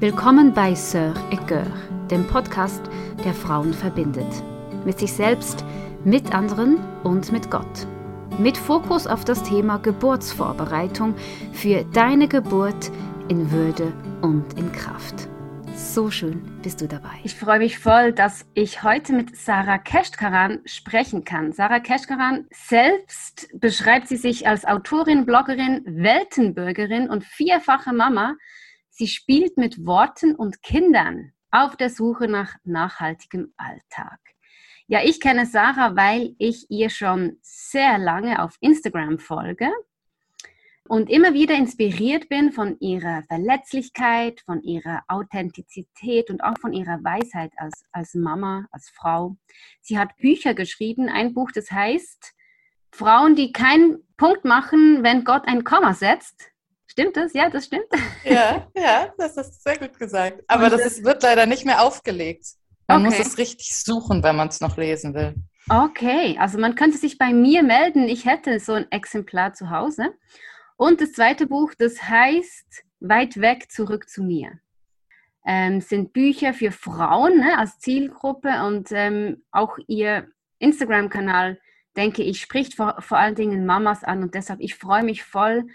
Willkommen bei Sœur et dem Podcast, der Frauen verbindet. Mit sich selbst, mit anderen und mit Gott. Mit Fokus auf das Thema Geburtsvorbereitung für deine Geburt in Würde und in Kraft. So schön bist du dabei. Ich freue mich voll, dass ich heute mit Sarah Keshkaran sprechen kann. Sarah Keshkaran selbst beschreibt sie sich als Autorin, Bloggerin, Weltenbürgerin und vierfache Mama Sie spielt mit Worten und Kindern auf der Suche nach nachhaltigem Alltag. Ja, ich kenne Sarah, weil ich ihr schon sehr lange auf Instagram folge und immer wieder inspiriert bin von ihrer Verletzlichkeit, von ihrer Authentizität und auch von ihrer Weisheit als, als Mama, als Frau. Sie hat Bücher geschrieben, ein Buch, das heißt Frauen, die keinen Punkt machen, wenn Gott ein Komma setzt. Stimmt das? Ja, das stimmt. Ja, ja, das ist sehr gut gesagt. Aber das, das wird leider nicht mehr aufgelegt. Man okay. muss es richtig suchen, wenn man es noch lesen will. Okay, also man könnte sich bei mir melden. Ich hätte so ein Exemplar zu Hause. Und das zweite Buch, das heißt Weit weg zurück zu mir. Ähm, sind Bücher für Frauen ne, als Zielgruppe und ähm, auch ihr Instagram-Kanal, denke ich, spricht vor, vor allen Dingen Mamas an und deshalb ich freue mich voll,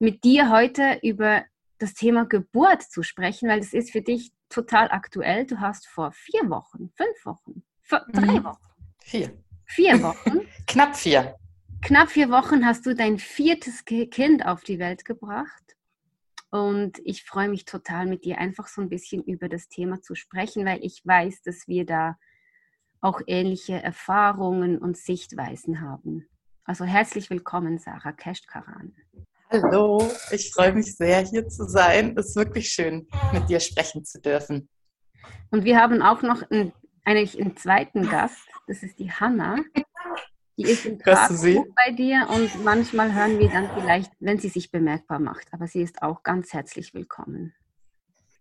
mit dir heute über das Thema Geburt zu sprechen, weil das ist für dich total aktuell. Du hast vor vier Wochen, fünf Wochen, vier, drei mhm. Wochen. Vier. Vier Wochen. Knapp vier. Knapp vier Wochen hast du dein viertes Kind auf die Welt gebracht. Und ich freue mich total mit dir einfach so ein bisschen über das Thema zu sprechen, weil ich weiß, dass wir da auch ähnliche Erfahrungen und Sichtweisen haben. Also herzlich willkommen, Sarah Keshtkaran. Hallo, ich freue mich sehr, hier zu sein. Es ist wirklich schön, mit dir sprechen zu dürfen. Und wir haben auch noch einen, eigentlich einen zweiten Gast. Das ist die Hanna. Die ist im bei dir und manchmal hören wir dann vielleicht, wenn sie sich bemerkbar macht. Aber sie ist auch ganz herzlich willkommen.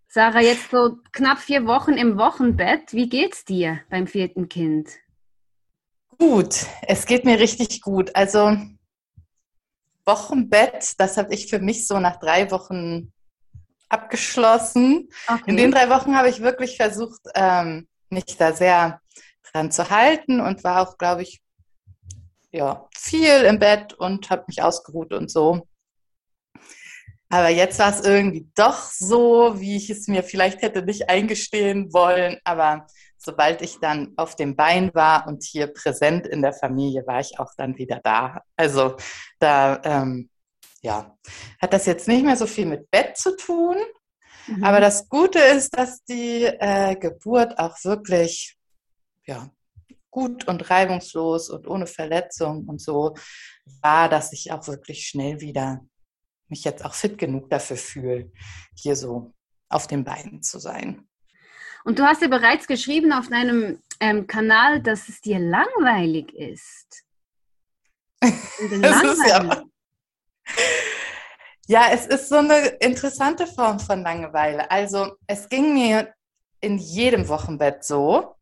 Sarah, jetzt so knapp vier Wochen im Wochenbett. Wie geht's dir beim vierten Kind? Gut, es geht mir richtig gut. Also Wochenbett, das habe ich für mich so nach drei Wochen abgeschlossen. Okay. In den drei Wochen habe ich wirklich versucht, ähm, mich da sehr dran zu halten und war auch, glaube ich, ja, viel im Bett und habe mich ausgeruht und so. Aber jetzt war es irgendwie doch so, wie ich es mir vielleicht hätte nicht eingestehen wollen. Aber sobald ich dann auf dem Bein war und hier präsent in der Familie, war ich auch dann wieder da. Also da, ähm, ja, hat das jetzt nicht mehr so viel mit Bett zu tun. Mhm. Aber das Gute ist, dass die äh, Geburt auch wirklich, ja, gut und reibungslos und ohne Verletzung und so war, dass ich auch wirklich schnell wieder mich jetzt auch fit genug dafür fühle, hier so auf den Beinen zu sein. Und du hast ja bereits geschrieben auf deinem ähm, Kanal, dass es dir langweilig ist. langweilig. Ist ja, ja, es ist so eine interessante Form von Langeweile. Also es ging mir in jedem Wochenbett so.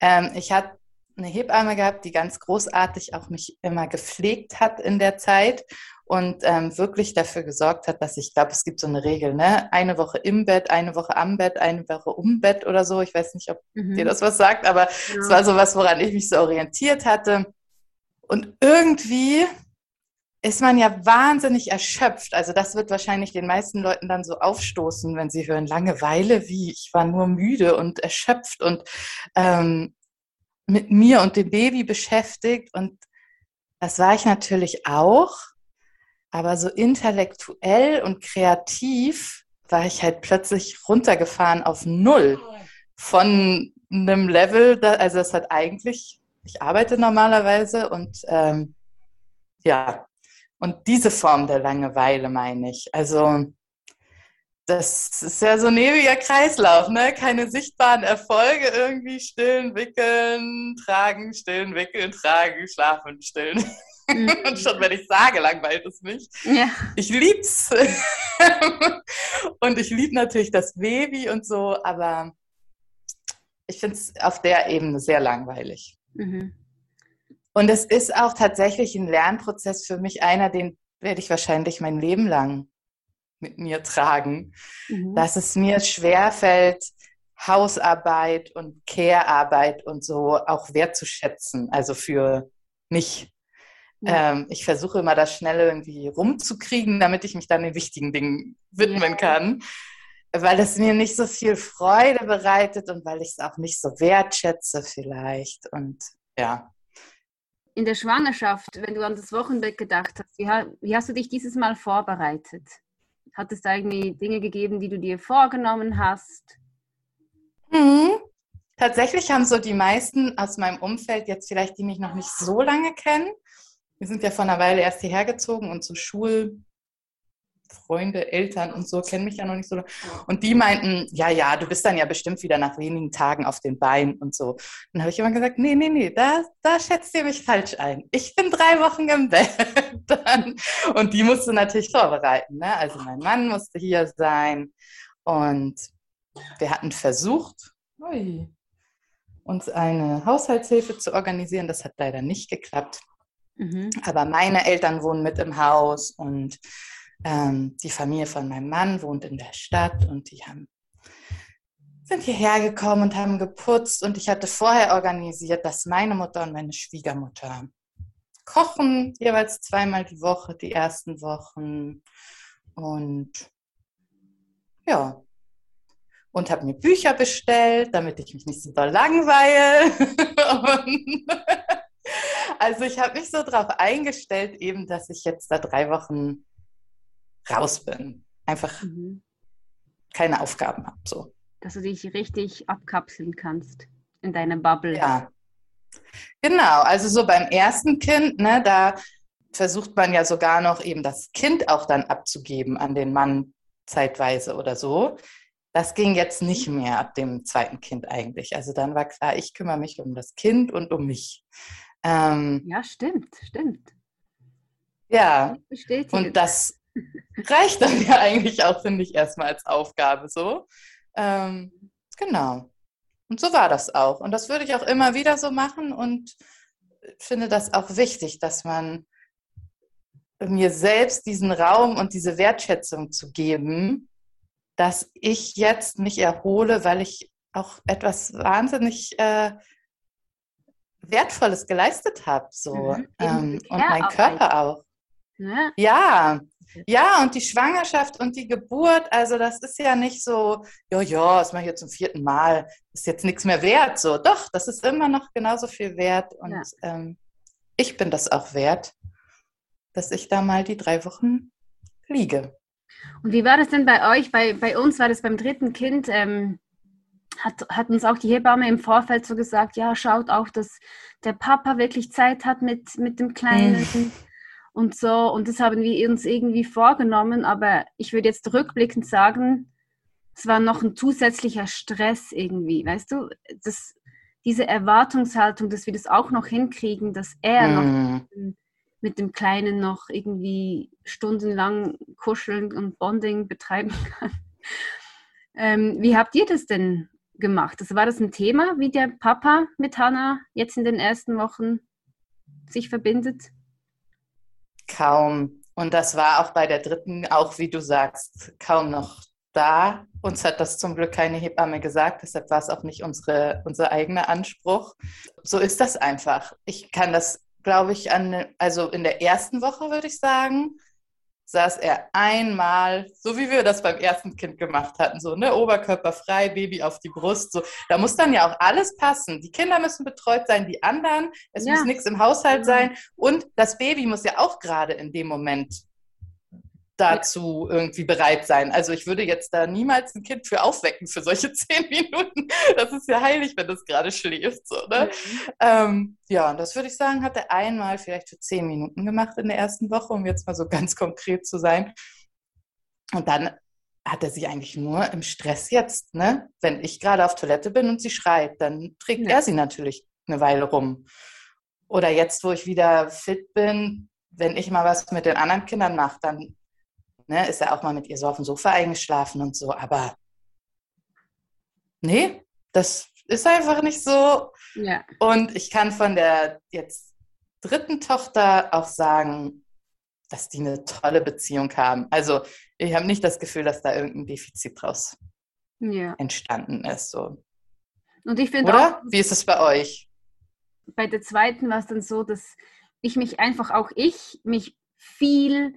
Ähm, ich hatte eine Hebamme gehabt, die ganz großartig auch mich immer gepflegt hat in der Zeit und ähm, wirklich dafür gesorgt hat, dass ich glaube, es gibt so eine Regel, ne? Eine Woche im Bett, eine Woche am Bett, eine Woche um Bett oder so. Ich weiß nicht, ob mhm. dir das was sagt, aber es ja. war so was, woran ich mich so orientiert hatte. Und irgendwie ist man ja wahnsinnig erschöpft. Also das wird wahrscheinlich den meisten Leuten dann so aufstoßen, wenn sie hören Langeweile, wie ich war nur müde und erschöpft und ähm, mit mir und dem Baby beschäftigt. Und das war ich natürlich auch. Aber so intellektuell und kreativ war ich halt plötzlich runtergefahren auf Null von einem Level, also es hat eigentlich, ich arbeite normalerweise und ähm, ja, und diese Form der Langeweile meine ich. Also das ist ja so ein ewiger Kreislauf, ne? Keine sichtbaren Erfolge irgendwie stillen, wickeln, tragen, stillen, wickeln, tragen, schlafen, stillen. Mhm. Und schon wenn ich sage, langweilt es mich. Ja. Ich lieb's. und ich liebe natürlich das Baby und so, aber ich finde es auf der Ebene sehr langweilig. Mhm. Und es ist auch tatsächlich ein Lernprozess für mich einer, den werde ich wahrscheinlich mein Leben lang mit mir tragen, mhm. dass es mir schwerfällt, Hausarbeit und Care-Arbeit und so auch wertzuschätzen, also für mich. Ja. Ähm, ich versuche immer, das schnell irgendwie rumzukriegen, damit ich mich dann den wichtigen Dingen widmen kann, weil es mir nicht so viel Freude bereitet und weil ich es auch nicht so wertschätze vielleicht. Und ja. In der Schwangerschaft, wenn du an das Wochenbett gedacht hast, wie, wie hast du dich dieses Mal vorbereitet? Hat es da irgendwie Dinge gegeben, die du dir vorgenommen hast? Mhm. Tatsächlich haben so die meisten aus meinem Umfeld jetzt vielleicht, die mich noch nicht so lange kennen, wir sind ja vor einer Weile erst hierher gezogen und so Schulfreunde, Eltern und so kennen mich ja noch nicht so. Und die meinten, ja, ja, du bist dann ja bestimmt wieder nach wenigen Tagen auf den Beinen und so. Dann habe ich immer gesagt, nee, nee, nee, da, da schätzt ihr mich falsch ein. Ich bin drei Wochen im Bett. Und die musste natürlich vorbereiten. Ne? Also mein Mann musste hier sein und wir hatten versucht, uns eine Haushaltshilfe zu organisieren. Das hat leider nicht geklappt. Mhm. Aber meine Eltern wohnen mit im Haus und ähm, die Familie von meinem Mann wohnt in der Stadt und die haben, sind hierher gekommen und haben geputzt. Und ich hatte vorher organisiert, dass meine Mutter und meine Schwiegermutter kochen, jeweils zweimal die Woche, die ersten Wochen. Und ja, und habe mir Bücher bestellt, damit ich mich nicht so doll langweile. also ich habe mich so darauf eingestellt, eben, dass ich jetzt da drei Wochen raus bin. Einfach mhm. keine Aufgaben habe. So. Dass du dich richtig abkapseln kannst in deiner Bubble. Ja. Genau, also so beim ersten Kind, ne, da versucht man ja sogar noch eben das Kind auch dann abzugeben an den Mann zeitweise oder so. Das ging jetzt nicht mehr ab dem zweiten Kind eigentlich. Also dann war klar, ich kümmere mich um das Kind und um mich. Ähm, ja, stimmt, stimmt. Ja, und das reicht dann ja eigentlich auch, finde ich, erstmal als Aufgabe so. Ähm, genau. Und so war das auch. Und das würde ich auch immer wieder so machen und finde das auch wichtig, dass man mir selbst diesen Raum und diese Wertschätzung zu geben, dass ich jetzt mich erhole, weil ich auch etwas wahnsinnig äh, Wertvolles geleistet habe. So. Mhm. Ähm, und mein Körper auch. Ja. ja. Ja, und die Schwangerschaft und die Geburt, also das ist ja nicht so, ja, ja, das mache ich jetzt zum vierten Mal, ist jetzt nichts mehr wert. So, doch, das ist immer noch genauso viel wert. Und ja. ähm, ich bin das auch wert, dass ich da mal die drei Wochen liege. Und wie war das denn bei euch? Bei, bei uns war das beim dritten Kind, ähm, hat, hat uns auch die Hebamme im Vorfeld so gesagt, ja, schaut auch, dass der Papa wirklich Zeit hat mit, mit dem Kleinen mhm. und so. Und das haben wir uns irgendwie vorgenommen. Aber ich würde jetzt rückblickend sagen, es war noch ein zusätzlicher Stress irgendwie, weißt du? Das, diese Erwartungshaltung, dass wir das auch noch hinkriegen, dass er mhm. noch mit dem Kleinen noch irgendwie stundenlang kuscheln und Bonding betreiben kann. Ähm, wie habt ihr das denn gemacht? Also war das ein Thema, wie der Papa mit Hannah jetzt in den ersten Wochen sich verbindet? Kaum. Und das war auch bei der dritten, auch wie du sagst, kaum noch da. Uns hat das zum Glück keine Hebamme gesagt, deshalb war es auch nicht unsere, unser eigener Anspruch. So ist das einfach. Ich kann das glaube ich, an, also in der ersten Woche würde ich sagen, saß er einmal, so wie wir das beim ersten Kind gemacht hatten, so, ne, Oberkörper frei, Baby auf die Brust, so. Da muss dann ja auch alles passen. Die Kinder müssen betreut sein, die anderen, es ja. muss nichts im Haushalt sein und das Baby muss ja auch gerade in dem Moment dazu irgendwie bereit sein. Also ich würde jetzt da niemals ein Kind für aufwecken für solche zehn Minuten. Das ist ja heilig, wenn das gerade schläft. So, ne? Mhm. Ähm, ja, und das würde ich sagen, hat er einmal vielleicht für zehn Minuten gemacht in der ersten Woche, um jetzt mal so ganz konkret zu sein. Und dann hat er sie eigentlich nur im Stress jetzt, ne? Wenn ich gerade auf Toilette bin und sie schreit, dann trägt ja. er sie natürlich eine Weile rum. Oder jetzt, wo ich wieder fit bin, wenn ich mal was mit den anderen Kindern mache, dann ne, ist er auch mal mit ihr so auf dem Sofa eingeschlafen und so, aber nee, das ist einfach nicht so. Ja. Und ich kann von der jetzt dritten Tochter auch sagen, dass die eine tolle Beziehung haben. Also ich habe nicht das Gefühl, dass da irgendein Defizit draus Ja. entstanden ist. So. Und ich finde auch? Wie ist es bei euch? bei der zweiten war es dann so, dass ich mich einfach, auch ich, mich viel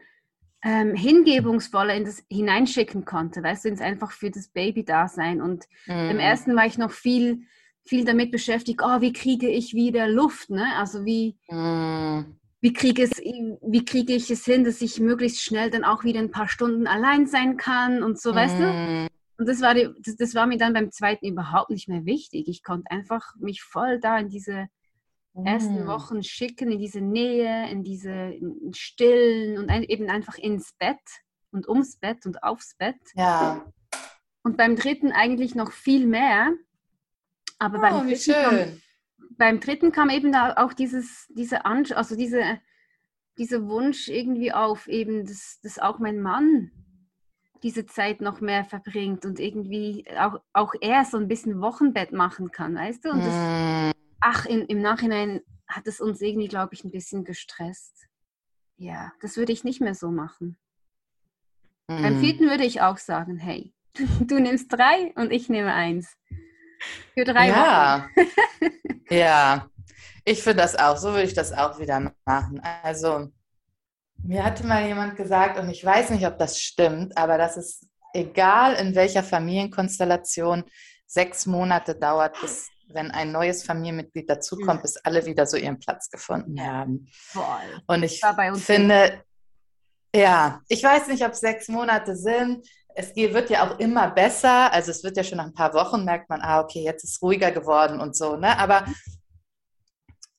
ähm, hingebungsvoller in das hineinschicken konnte, weißt du, ins einfach für das Baby-Dasein. Und im Mhm. ersten war ich noch viel, viel damit beschäftigt, oh, wie kriege ich wieder Luft, ne? Also wie, Mhm. wie kriege, es, wie kriege ich es hin, dass ich möglichst schnell dann auch wieder ein paar Stunden allein sein kann und so, weißt du? Mhm. Und das war, die, das, das war mir dann beim zweiten überhaupt nicht mehr wichtig. Ich konnte einfach mich voll da in diese ersten Mhm. Wochen schicken, in diese Nähe, in diese Stillen und ein, eben einfach ins Bett und ums Bett und aufs Bett. Ja. Und beim dritten eigentlich noch viel mehr. Aber Oh, beim, wie dritten kam, schön. beim dritten kam eben da auch dieses, diese Ansch also diese, dieser Wunsch irgendwie auf, eben, dass, dass auch mein Mann diese Zeit noch mehr verbringt und irgendwie auch, auch er so ein bisschen Wochenbett machen kann, weißt du? Und das, Mhm. Ach, in, im Nachhinein hat es uns irgendwie, glaube ich, ein bisschen gestresst. Ja, das würde ich nicht mehr so machen. Beim Mhm. vierten würde ich auch sagen, hey, du nimmst drei und ich nehme eins. Für drei Ja. Wochen. Ja, ich finde das auch. So würde ich das auch wieder machen. Also, mir hatte mal jemand gesagt, und ich weiß nicht, ob das stimmt, aber dass es egal in welcher Familienkonstellation sechs Monate dauert, bis wenn ein neues Familienmitglied dazukommt, Mhm. bis alle wieder so ihren Platz gefunden haben. Voll. Und ich War bei uns finde, ja, ich weiß nicht, ob es sechs Monate sind. Es wird ja auch immer besser. Also es wird ja schon nach ein paar Wochen, merkt man, ah, okay, jetzt ist es ruhiger geworden und so. Ne? Aber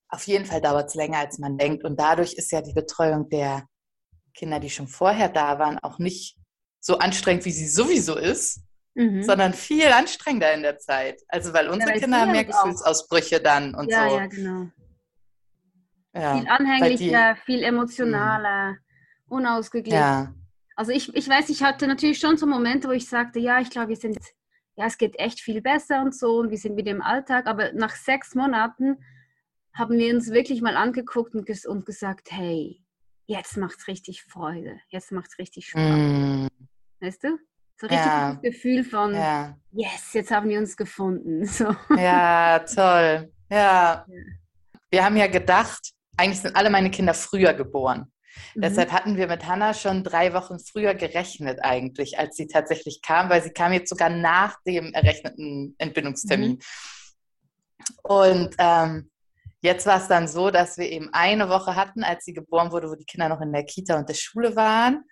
auf jeden Fall dauert es länger, als man denkt. Und dadurch ist ja die Betreuung der Kinder, die schon vorher da waren, auch nicht so anstrengend, wie sie sowieso ist, Mhm. sondern viel anstrengender in der Zeit. Also weil unsere weil Kinder haben mehr sie auch- Gefühlsausbrüche dann und ja, so. ja, genau. Ja, Viel anhänglicher, viel emotionaler, unausgeglichen. ja. Also ich, ich weiß, ich hatte natürlich schon so Momente, wo ich sagte, ja, ich glaube, wir sind, ja, es geht echt viel besser und so und wir sind wieder im Alltag. Aber nach sechs Monaten haben wir uns wirklich mal angeguckt und, ges und gesagt, hey, jetzt macht's richtig Freude, jetzt macht's richtig Spaß. Mm, Weißt du? So richtig Ja. das Gefühl von, ja. yes, jetzt haben wir uns gefunden. So. Ja, toll. Ja. Wir haben ja gedacht, eigentlich sind alle meine Kinder früher geboren. Mhm. Deshalb hatten wir mit Hannah schon drei Wochen früher gerechnet eigentlich, als sie tatsächlich kam, weil sie kam jetzt sogar nach dem errechneten Entbindungstermin. Und ähm, jetzt war es dann so, dass wir eben eine Woche hatten, als sie geboren wurde, wo die Kinder noch in der Kita und der Schule waren.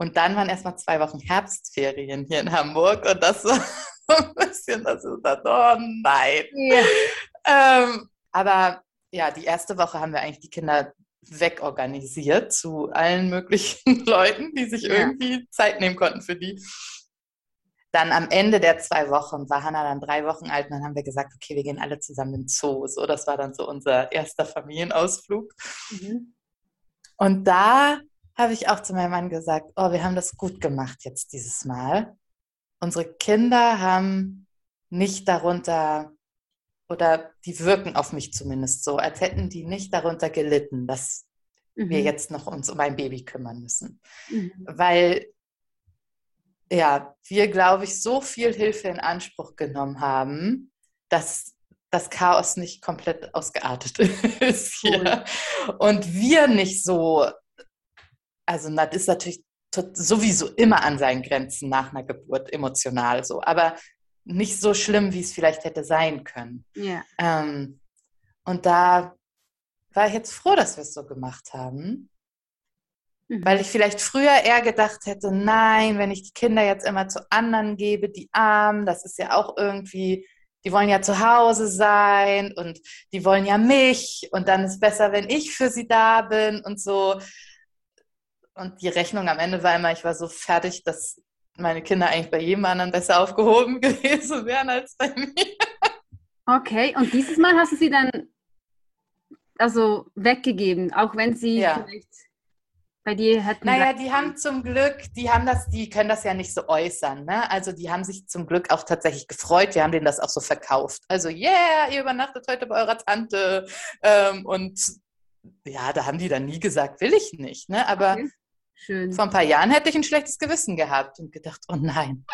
Und dann waren erstmal zwei Wochen Herbstferien hier in Hamburg. Und das war so ein bisschen, das ist dann, oh nein. Ja. Ähm, aber ja, die erste Woche haben wir eigentlich die Kinder wegorganisiert zu allen möglichen Leuten, die sich Ja. irgendwie Zeit nehmen konnten für die. Dann am Ende der zwei Wochen war Hannah dann drei Wochen alt und dann haben wir gesagt, okay, wir gehen alle zusammen in den Zoo. So, das war dann so unser erster Familienausflug. Mhm. Und da habe ich auch zu meinem Mann gesagt, oh, wir haben das gut gemacht jetzt dieses Mal. Unsere Kinder haben nicht darunter, oder die wirken auf mich zumindest so, als hätten die nicht darunter gelitten, dass wir Mhm. jetzt noch uns um ein Baby kümmern müssen. Mhm. Weil, ja, wir, glaube ich, so viel Hilfe in Anspruch genommen haben, dass das Chaos nicht komplett ausgeartet ist hier. Und wir nicht so, also das ist natürlich sowieso immer an seinen Grenzen nach einer Geburt emotional so, aber nicht so schlimm, wie es vielleicht hätte sein können. Ja. Ähm, und da war ich jetzt froh, dass wir es so gemacht haben. Mhm. Weil ich vielleicht früher eher gedacht hätte, nein, wenn ich die Kinder jetzt immer zu anderen gebe, die Armen, das ist ja auch irgendwie, die wollen ja zu Hause sein und die wollen ja mich und dann ist besser, wenn ich für sie da bin und so. Und die Rechnung am Ende war immer, ich war so fertig, dass meine Kinder eigentlich bei jedem anderen besser aufgehoben gewesen wären als bei mir. Okay, und dieses Mal hast du sie dann also weggegeben, auch wenn sie Ja. vielleicht bei dir hätten. Naja, die haben zum Glück, die haben das, die können das ja nicht so äußern, ne? Also die haben sich zum Glück auch tatsächlich gefreut. Wir haben denen das auch so verkauft. Also, yeah, ihr übernachtet heute bei eurer Tante. Ähm, und ja, da haben die dann nie gesagt, will ich nicht, ne? Aber Okay. Schön. Vor ein paar Jahren hätte ich ein schlechtes Gewissen gehabt und gedacht, oh nein,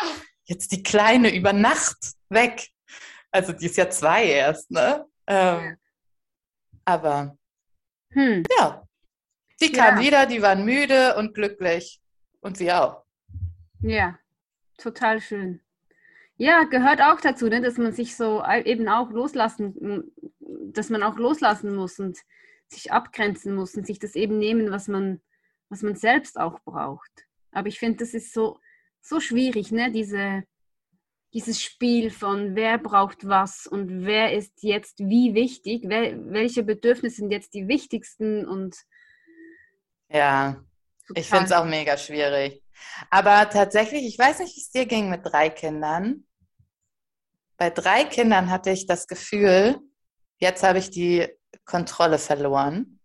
jetzt die Kleine über Nacht weg. Also die ist ja zwei erst, ne? Ähm, aber Hm. ja, die kam Ja. wieder, die waren müde und glücklich und wir auch. Ja, total schön. Ja, gehört auch dazu, ne, dass man sich so eben auch loslassen, dass man auch loslassen muss und sich abgrenzen muss und sich das eben nehmen, was man, was man selbst auch braucht. Aber ich finde, das ist so, so schwierig, ne, diese, dieses Spiel von wer braucht was und wer ist jetzt wie wichtig, wer, welche Bedürfnisse sind jetzt die wichtigsten und Ja, ich total- finde es auch mega schwierig. Aber tatsächlich, ich weiß nicht, wie es dir ging mit drei Kindern. Bei drei Kindern hatte ich das Gefühl, jetzt habe ich die Kontrolle verloren.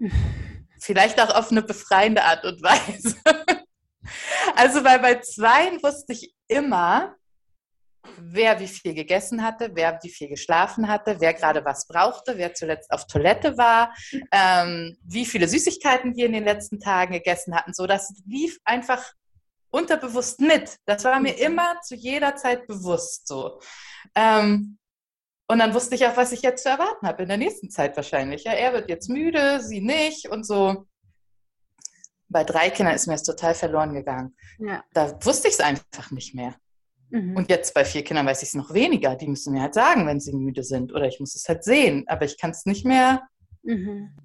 Vielleicht auch auf eine befreiende Art und Weise. Also, weil bei zweien wusste ich immer, wer wie viel gegessen hatte, wer wie viel geschlafen hatte, wer gerade was brauchte, wer zuletzt auf Toilette war, ähm, wie viele Süßigkeiten wir in den letzten Tagen gegessen hatten. So, das lief einfach unterbewusst mit. Das war mir immer zu jeder Zeit bewusst so. Ähm, und dann wusste ich auch, was ich jetzt zu erwarten habe in der nächsten Zeit wahrscheinlich. Ja, er wird jetzt müde, sie nicht und so. Bei drei Kindern ist mir das total verloren gegangen. ja. Da wusste ich es einfach nicht mehr. Mhm. Und jetzt bei vier Kindern weiß ich es noch weniger. Die müssen mir halt sagen, wenn sie müde sind. Oder ich muss es halt sehen. Aber ich kann es nicht mehr Mhm.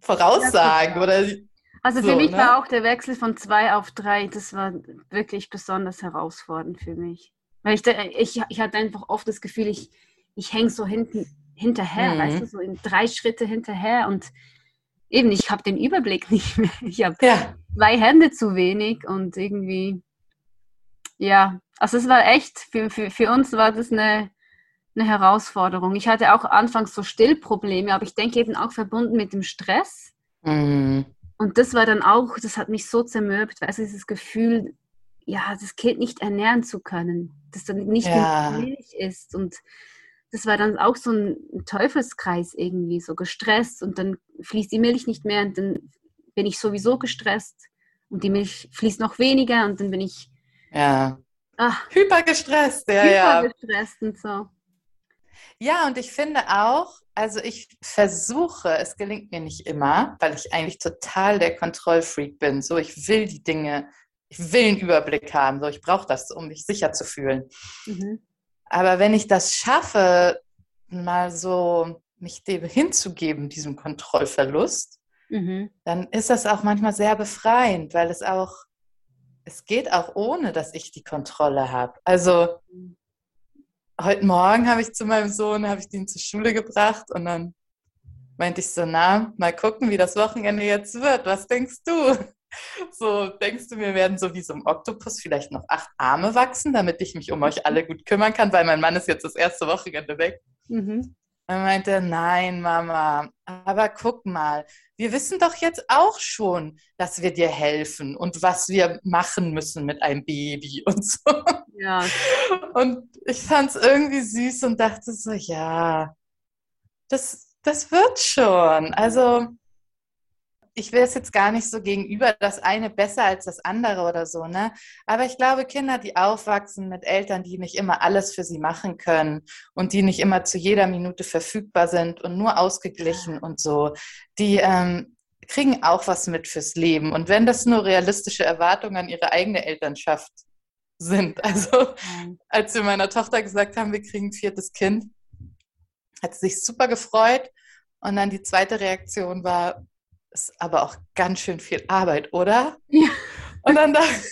voraussagen. Oder Also für So, mich ne? war auch der Wechsel von zwei auf drei, das war wirklich besonders herausfordernd für mich. Weil ich, da- ich, ich hatte einfach oft das Gefühl, ich, ich hänge so hinten, hinterher, Mhm. weißt du, so in drei Schritte hinterher und eben, ich habe den Überblick nicht mehr. Ich habe ja, zwei Hände zu wenig und irgendwie, ja, also es war echt, für, für, für uns war das eine, eine Herausforderung. Ich hatte auch anfangs so Stillprobleme, aber ich denke eben auch verbunden mit dem Stress. Mhm. Und das war dann auch, das hat mich so zermürbt, weißt du, dieses Gefühl, ja, das Kind nicht ernähren zu können, dass dann nicht Ja. Milch ist. Und das war dann auch so ein Teufelskreis irgendwie, so gestresst und dann fließt die Milch nicht mehr und dann bin ich sowieso gestresst und die Milch fließt noch weniger und dann bin ich ja. ach, Hypergestresst, ja, ja. hypergestresst und so. Ja, und ich finde auch, also ich versuche, es gelingt mir nicht immer, weil ich eigentlich total der Kontrollfreak bin. So, ich will die Dinge, ich will einen Überblick haben. So, ich brauche das, um mich sicher zu fühlen. Mhm. Aber wenn ich das schaffe, mal so mich dem hinzugeben, diesem Kontrollverlust, Mhm. dann ist das auch manchmal sehr befreiend, weil es auch, es geht auch ohne, dass ich die Kontrolle habe. Also heute Morgen habe ich zu meinem Sohn, habe ich den zur Schule gebracht und dann meinte ich so, na, mal gucken, wie das Wochenende jetzt wird. Was denkst du? So, denkst du, mir werden so wie so ein Oktopus vielleicht noch acht Arme wachsen, damit ich mich um euch alle gut kümmern kann, weil mein Mann ist jetzt das erste Wochenende weg. Mhm. Er meinte, nein, Mama, aber guck mal, wir wissen doch jetzt auch schon, dass wir dir helfen und was wir machen müssen mit einem Baby und so. Ja, Und ich fand es irgendwie süß und dachte so, ja, das, das wird schon. Also ich will es jetzt gar nicht so gegenüber, das eine besser als das andere oder so, ne? Aber ich glaube, Kinder, die aufwachsen mit Eltern, die nicht immer alles für sie machen können und die nicht immer zu jeder Minute verfügbar sind und nur ausgeglichen und so, die ähm, kriegen auch was mit fürs Leben. Und wenn das nur realistische Erwartungen an ihre eigene Elternschaft sind, also als wir meiner Tochter gesagt haben, wir kriegen ein viertes Kind, hat sie sich super gefreut. Und dann die zweite Reaktion war, ist aber auch ganz schön viel Arbeit, oder? Ja. Und dann dachte,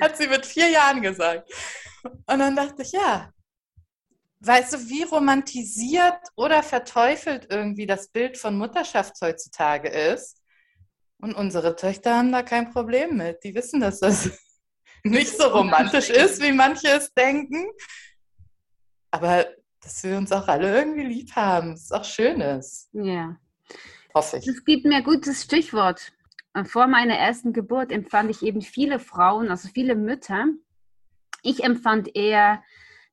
hat sie mit vier Jahren gesagt. Und dann dachte ich, ja, weißt du, wie romantisiert oder verteufelt irgendwie das Bild von Mutterschaft heutzutage ist? Und unsere Töchter haben da kein Problem mit. Die wissen, dass das nicht so romantisch ist, wie manche es denken. Aber dass wir uns auch alle irgendwie lieb haben, ist auch Schönes, ja. Hoffe ich. Es gibt mir ein gutes Stichwort. Vor meiner ersten Geburt empfand ich eben viele Frauen, also viele Mütter. Ich empfand eher,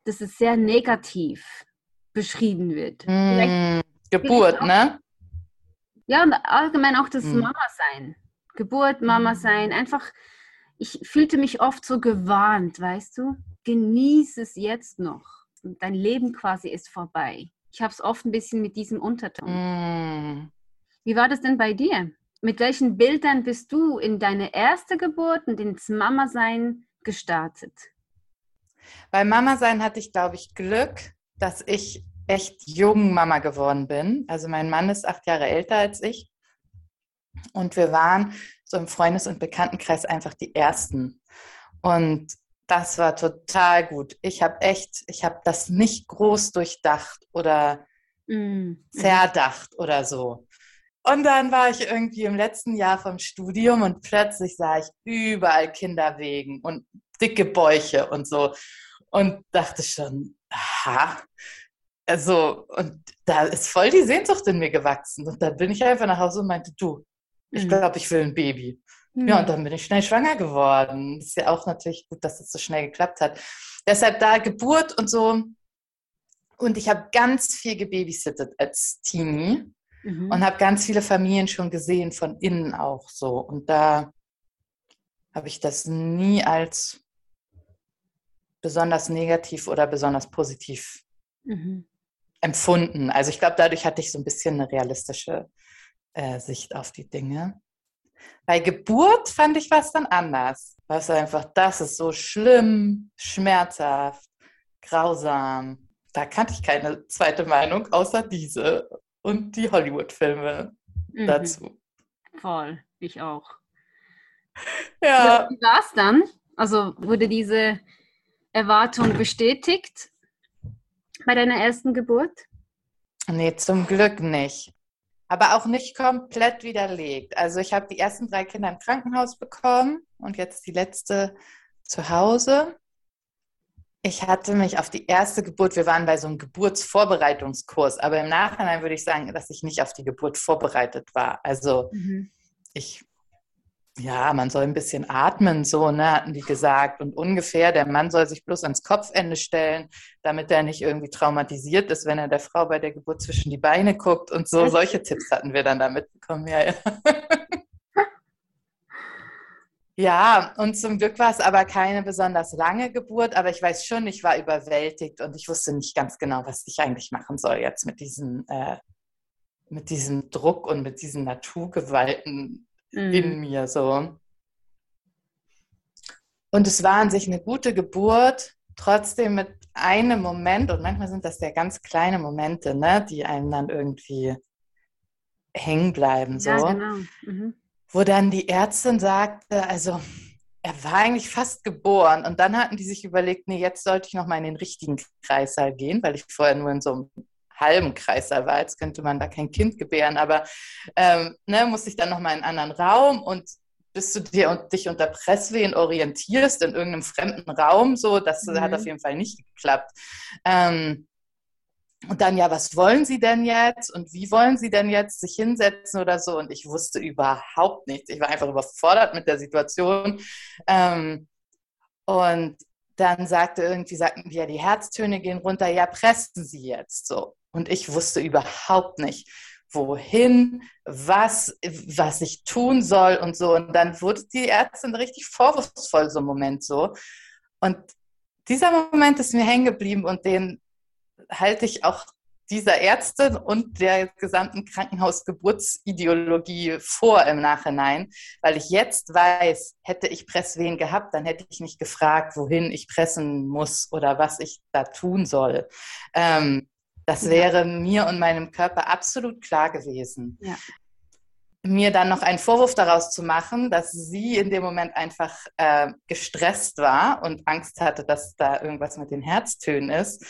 dass es sehr negativ beschrieben wird. Mm, Geburt, auch- ne? ja, und allgemein auch das Hm. Mama-Sein. Geburt, Mama sein, einfach, ich fühlte mich oft so gewarnt, weißt du? Genieß es jetzt noch. Dein Leben quasi ist vorbei. Ich habe es oft ein bisschen mit diesem Unterton. Mm. Wie war das denn bei dir? Mit welchen Bildern bist du in deine erste Geburt und ins Mama-Sein gestartet? Bei Mama-Sein hatte ich, glaube ich, Glück, dass ich echt jung Mama geworden bin. Also mein Mann ist acht Jahre älter als ich. Und wir waren so im Freundes- und Bekanntenkreis einfach die Ersten. Und das war total gut. Ich habe echt, ich habe das nicht groß durchdacht oder mm. zerdacht oder so. Und dann war ich irgendwie im letzten Jahr vom Studium und plötzlich sah ich überall Kinderwegen und dicke Bäuche und so. Und dachte schon, aha, also, und da ist voll die Sehnsucht in mir gewachsen. Und dann bin ich einfach nach Hause und meinte, du, ich mhm. glaube, ich will ein Baby. Mhm. Ja, und dann bin ich schnell schwanger geworden. Ist ja auch natürlich gut, dass das so schnell geklappt hat. Deshalb da Geburt und so. Und ich habe ganz viel gebabysittet als Teenie mhm. und habe ganz viele Familien schon gesehen, von innen auch so. Und da habe ich das nie als besonders negativ oder besonders positiv mhm. empfunden. Also ich glaube, dadurch hatte ich so ein bisschen eine realistische äh, Sicht auf die Dinge. Bei Geburt fand ich was dann anders. Was einfach, das ist so schlimm, schmerzhaft, grausam. Da kannte ich keine zweite Meinung außer diese und die Hollywood-Filme mhm. dazu. Voll, ich auch. Ja. Wie war es dann? Also wurde diese Erwartung bestätigt bei deiner ersten Geburt? Nee, zum Glück nicht aber auch nicht komplett widerlegt. Also ich habe die ersten drei Kinder im Krankenhaus bekommen und jetzt die letzte zu Hause. Ich hatte mich auf die erste Geburt, wir waren bei so einem Geburtsvorbereitungskurs, aber im Nachhinein würde ich sagen, dass ich nicht auf die Geburt vorbereitet war. Also mhm. ich ja, man soll ein bisschen atmen, so, ne, hatten die gesagt. Und ungefähr, der Mann soll sich bloß ans Kopfende stellen, damit er nicht irgendwie traumatisiert ist, wenn er der Frau bei der Geburt zwischen die Beine guckt und so. Solche Tipps hatten wir dann da mitbekommen, ja, ja. Ja, und zum Glück war es aber keine besonders lange Geburt, aber ich weiß schon, ich war überwältigt und ich wusste nicht ganz genau, was ich eigentlich machen soll jetzt mit diesem, äh, mit diesem Druck und mit diesen Naturgewalten mhm. in mir so. Und es war an sich eine gute Geburt, trotzdem mit einem Moment, und manchmal sind das ja ganz kleine Momente, ne, die einem dann irgendwie hängen bleiben. So. Ja, genau. Mhm. Wo dann die Ärztin sagte, also er war eigentlich fast geboren. Und dann hatten die sich überlegt, nee, jetzt sollte ich nochmal in den richtigen Kreißsaal gehen, weil ich vorher nur in so einem halben Kreißsaal war. Jetzt könnte man da kein Kind gebären, aber ähm, ne, musste ich dann nochmal in einen anderen Raum und bis du dir und dich unter Presswehen orientierst in irgendeinem fremden Raum, so, das mhm. hat auf jeden Fall nicht geklappt. Ähm, und dann, ja, was wollen Sie denn jetzt? Und wie wollen Sie denn jetzt sich hinsetzen oder so? Und ich wusste überhaupt nichts. Ich war einfach überfordert mit der Situation. Ähm, und dann sagte irgendwie, sagten die ja, die Herztöne gehen runter, ja, pressen Sie jetzt so. Und ich wusste überhaupt nicht, wohin, was, was ich tun soll und so. Und dann wurde die Ärztin richtig vorwurfsvoll, so ein Moment so. Und dieser Moment ist mir hängen geblieben und den halte ich auch dieser Ärztin und der gesamten Krankenhausgeburtsideologie vor im Nachhinein, weil ich jetzt weiß, hätte ich Presswehen gehabt, dann hätte ich nicht gefragt, wohin ich pressen muss oder was ich da tun soll. Ähm, das wäre ja. mir und meinem Körper absolut klar gewesen. Ja. Mir dann noch einen Vorwurf daraus zu machen, dass sie in dem Moment einfach äh, gestresst war und Angst hatte, dass da irgendwas mit den Herztönen ist,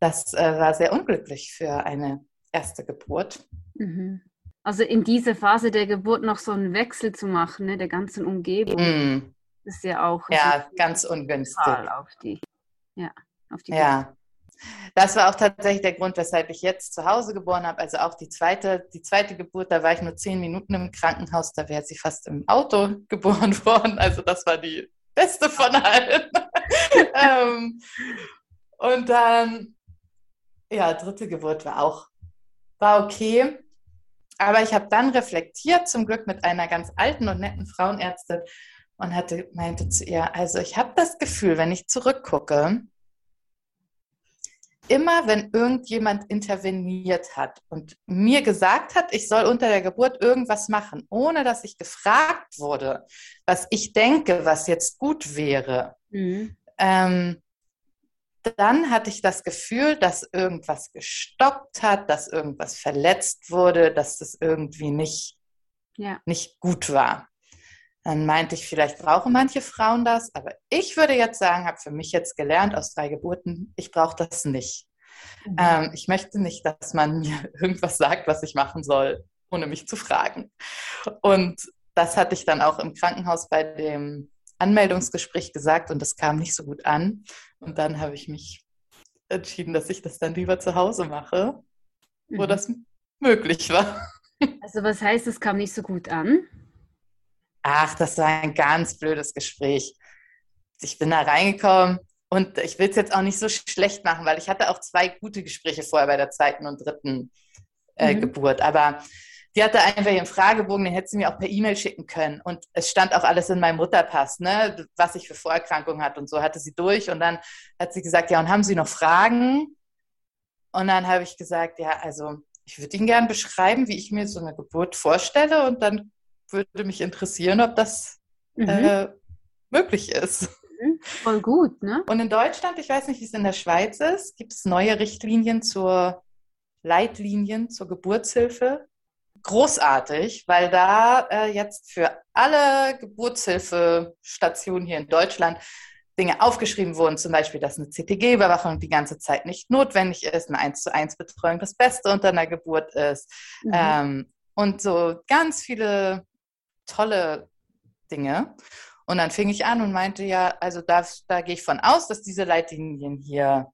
das äh, war sehr unglücklich für eine erste Geburt. Mhm. Also in dieser Phase der Geburt noch so einen Wechsel zu machen, ne, der ganzen Umgebung, mm. ist ja auch ja ganz ungünstig auf die ja auf die ja. Das war auch tatsächlich der Grund, weshalb ich jetzt zu Hause geboren habe. Also auch die zweite, die zweite Geburt, da war ich nur zehn Minuten im Krankenhaus, da wäre sie fast im Auto geboren worden. Also das war die beste von allen. ähm, und dann ja, dritte Geburt war auch, war okay. Aber ich habe dann reflektiert, zum Glück mit einer ganz alten und netten Frauenärztin und hatte, meinte zu ihr, also ich habe das Gefühl, wenn ich zurückgucke, immer wenn irgendjemand interveniert hat und mir gesagt hat, ich soll unter der Geburt irgendwas machen, ohne dass ich gefragt wurde, was ich denke, was jetzt gut wäre, mhm. ähm, dann hatte ich das Gefühl, dass irgendwas gestoppt hat, dass irgendwas verletzt wurde, dass das irgendwie nicht, ja. nicht gut war. Dann meinte ich, vielleicht brauchen manche Frauen das, aber ich würde jetzt sagen, habe für mich jetzt gelernt aus drei Geburten, ich brauche das nicht. Mhm. Ähm, ich möchte nicht, dass man mir irgendwas sagt, was ich machen soll, ohne mich zu fragen. Und das hatte ich dann auch im Krankenhaus bei dem Anmeldungsgespräch gesagt und das kam nicht so gut an. Und dann habe ich mich entschieden, dass ich das dann lieber zu Hause mache, wo mhm. das möglich war. Also was heißt, es kam nicht so gut an? Ach, das war ein ganz blödes Gespräch. Ich bin da reingekommen und ich will es jetzt auch nicht so schlecht machen, weil ich hatte auch zwei gute Gespräche vorher bei der zweiten und dritten äh, mhm. Geburt. Aber die hatte einfach ihren Fragebogen, den hätte sie mir auch per E-Mail schicken können. Und es stand auch alles in meinem Mutterpass, ne, was ich für Vorerkrankungen hatte und so hatte sie durch. Und dann hat sie gesagt, ja, und haben Sie noch Fragen? Und dann habe ich gesagt, ja, also ich würde Ihnen gerne beschreiben, wie ich mir so eine Geburt vorstelle. Und dann würde mich interessieren, ob das mhm. äh, möglich ist. Mhm. Voll gut, ne? Und in Deutschland, ich weiß nicht, wie es in der Schweiz ist, gibt es neue Richtlinien zur Leitlinien zur Geburtshilfe. Großartig, weil da äh, jetzt für alle Geburtshilfestationen hier in Deutschland Dinge aufgeschrieben wurden, zum Beispiel, dass eine CTG-Überwachung die ganze Zeit nicht notwendig ist, eine 1 zu 1 Betreuung das Beste unter einer Geburt ist mhm. ähm, und so ganz viele tolle Dinge. Und dann fing ich an und meinte, ja, also da, da gehe ich von aus, dass diese Leitlinien hier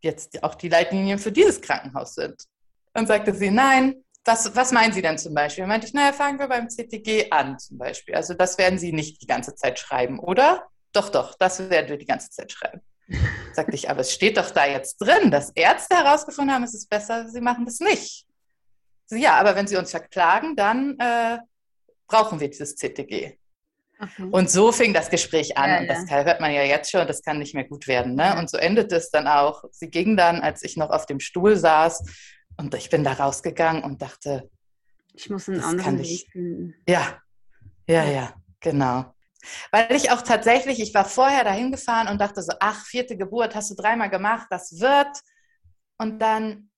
jetzt auch die Leitlinien für dieses Krankenhaus sind. Dann sagte sie, nein, was, was meinen Sie denn zum Beispiel? Dann meinte ich, naja, fangen wir beim CTG an zum Beispiel. Also das werden Sie nicht die ganze Zeit schreiben, oder? Doch, doch, das werden wir die ganze Zeit schreiben. Sagte ich, aber es steht doch da jetzt drin, dass Ärzte herausgefunden haben, es ist besser, Sie machen das nicht. So, ja, aber wenn Sie uns verklagen, dann äh, brauchen wir dieses CTG. Okay. Und so fing das Gespräch an. Ja, und das ja. hört man ja jetzt schon, das kann nicht mehr gut werden. Ne? Ja. Und so endete es dann auch. Sie ging dann, als ich noch auf dem Stuhl saß, und ich bin da rausgegangen und dachte, ich muss einen anderen Weg finden. Ja, ja, ja, genau. Weil ich auch tatsächlich, ich war vorher dahin gefahren und dachte so, ach, vierte Geburt hast du dreimal gemacht, das wird. Und dann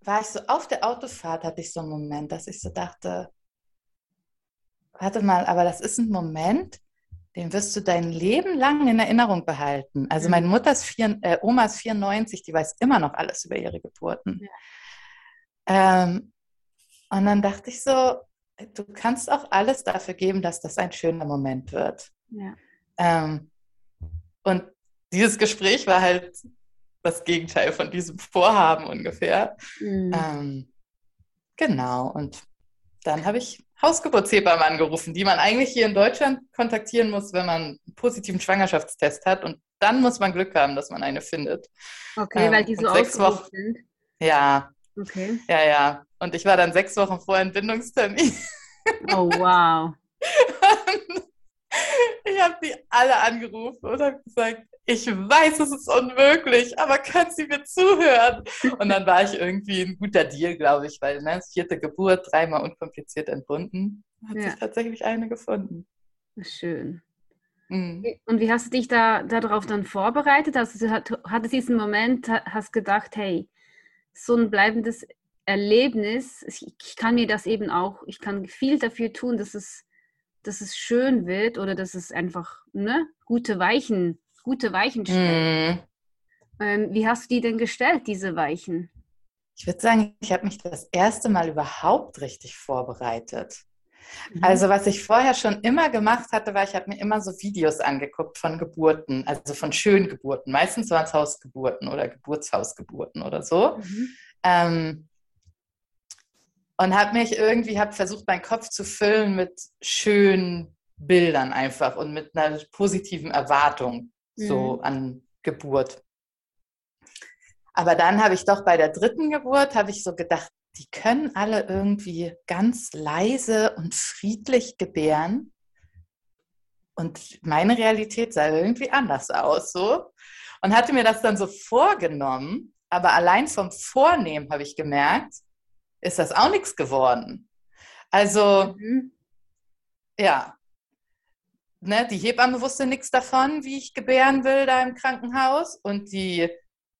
war ich so auf der Autofahrt, hatte ich so einen Moment, dass ich so dachte, warte mal, aber das ist ein Moment, den wirst du dein Leben lang in Erinnerung behalten. Also meine mhm. Mutter ist vier, äh, Oma ist 94, die weiß immer noch alles über ihre Geburten. Ja. Ähm, und dann dachte ich so, du kannst auch alles dafür geben, dass das ein schöner Moment wird. Ja. Ähm, und dieses Gespräch war halt das Gegenteil von diesem Vorhaben ungefähr. Mhm. Ähm, genau, und dann habe ich Hausgeburtshebammen angerufen, die man eigentlich hier in Deutschland kontaktieren muss, wenn man einen positiven Schwangerschaftstest hat. Und dann muss man Glück haben, dass man eine findet. Okay, ähm, weil die so sechs Wochen sind. Ja. Okay. Ja, ja. Und ich war dann sechs Wochen vor Entbindungstermin. Oh, wow. Ich habe die alle angerufen und habe gesagt, ich weiß, es ist unmöglich, aber können Sie mir zuhören? Und dann war ich irgendwie ein guter Deal, glaube ich, weil ne, vierte Geburt, dreimal unkompliziert entbunden, hat ja. sich tatsächlich eine gefunden. Schön. Mhm. Und wie hast du dich da darauf dann vorbereitet? Also du hattest diesen Moment, hast gedacht, hey, so ein bleibendes Erlebnis, ich kann mir das eben auch, ich kann viel dafür tun, dass es, dass es schön wird oder dass es einfach ne, gute Weichen gute Weichen stellen. Mm. Ähm, wie hast du die denn gestellt, diese Weichen? Ich würde sagen, ich habe mich das erste Mal überhaupt richtig vorbereitet. Mhm. Also was ich vorher schon immer gemacht hatte, war, ich habe mir immer so Videos angeguckt von Geburten, also von schönen Geburten. Meistens waren es Hausgeburten oder Geburtshausgeburten oder so. Mhm. Ähm, und habe mich irgendwie, habe versucht, meinen Kopf zu füllen mit schönen Bildern einfach und mit einer positiven Erwartung so mhm. an Geburt. Aber dann habe ich doch bei der dritten Geburt, habe ich so gedacht, die können alle irgendwie ganz leise und friedlich gebären. Und meine Realität sah irgendwie anders aus, so. Und hatte mir das dann so vorgenommen, aber allein vom Vornehmen habe ich gemerkt, ist das auch nichts geworden. Also, mhm. ja, ne, die Hebamme wusste nichts davon, wie ich gebären will da im Krankenhaus. Und die,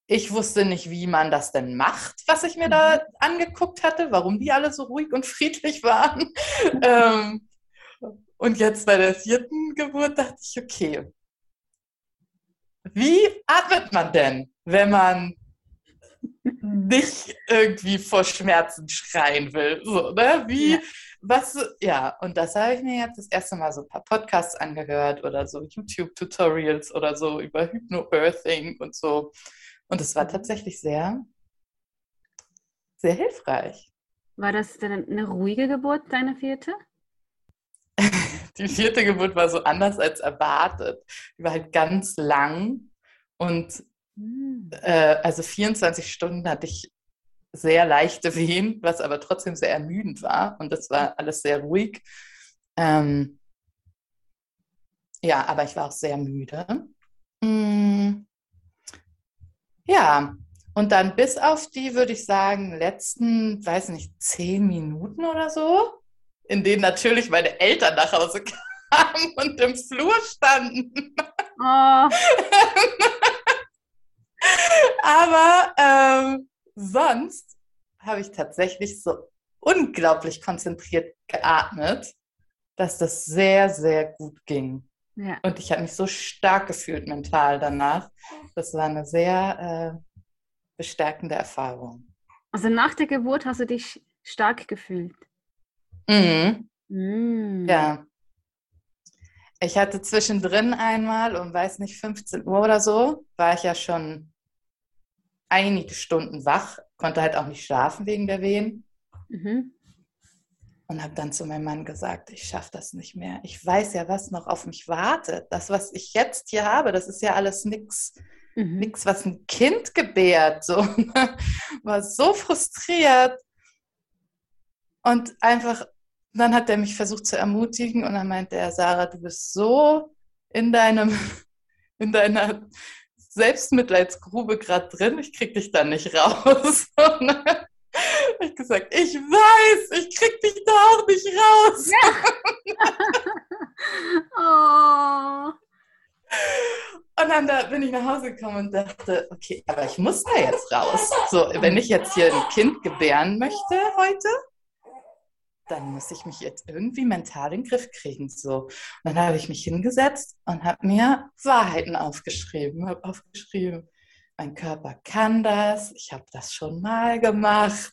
ich wusste nicht, wie man das denn macht, was ich mir da mhm. angeguckt hatte, warum die alle so ruhig und friedlich waren. ähm, und jetzt bei der vierten Geburt dachte ich, okay, wie atmet man denn, wenn man nicht irgendwie vor Schmerzen schreien will? So, ne? Wie, ja. was, ja, und das habe ich mir jetzt das erste Mal so ein paar Podcasts angehört oder so YouTube-Tutorials oder so über Hypnobirthing und so. Und es war mhm. tatsächlich sehr, sehr hilfreich. War das denn eine ruhige Geburt, deine vierte? die vierte Geburt war so anders als erwartet. Die war halt ganz lang und hm. äh, also 24 Stunden hatte ich sehr leichte Wehen, was aber trotzdem sehr ermüdend war und das war alles sehr ruhig. Ähm, ja, aber ich war auch sehr müde. Mm, ja, und dann bis auf die, würde ich sagen, letzten, weiß nicht, zehn Minuten oder so, in denen natürlich meine Eltern nach Hause kamen und im Flur standen. Oh. Aber ähm, sonst habe ich tatsächlich so unglaublich konzentriert geatmet, dass das sehr, sehr gut ging. Ja. Und ich habe mich so stark gefühlt mental danach. Das war eine sehr äh, bestärkende Erfahrung. Also nach der Geburt hast du dich stark gefühlt? Mhm. Mhm. Ja. Ich hatte zwischendrin einmal um, weiß nicht, 15 Uhr oder so, war ich ja schon einige Stunden wach, konnte halt auch nicht schlafen wegen der Wehen. Mhm. Und habe dann zu meinem Mann gesagt, ich schaffe das nicht mehr. Ich weiß ja, was noch auf mich wartet. Das, was ich jetzt hier habe, das ist ja alles nichts, mhm. was ein Kind gebärt. So war so frustriert und einfach dann hat er mich versucht zu ermutigen und dann meinte er, Sarah, du bist so in deinem, in deiner Selbstmitleidsgrube gerade drin, ich krieg dich da nicht raus. Und dann habe ich gesagt, ich weiß, ich krieg dich da auch nicht raus. Ja. oh. Und dann da bin ich nach Hause gekommen und dachte, okay, aber ich muss da jetzt raus. So, wenn ich jetzt hier ein Kind gebären möchte heute, dann muss ich mich jetzt irgendwie mental in den Griff kriegen. So. Und dann habe ich mich hingesetzt und habe mir Wahrheiten aufgeschrieben. Habe aufgeschrieben, mein Körper kann das, ich habe das schon mal gemacht,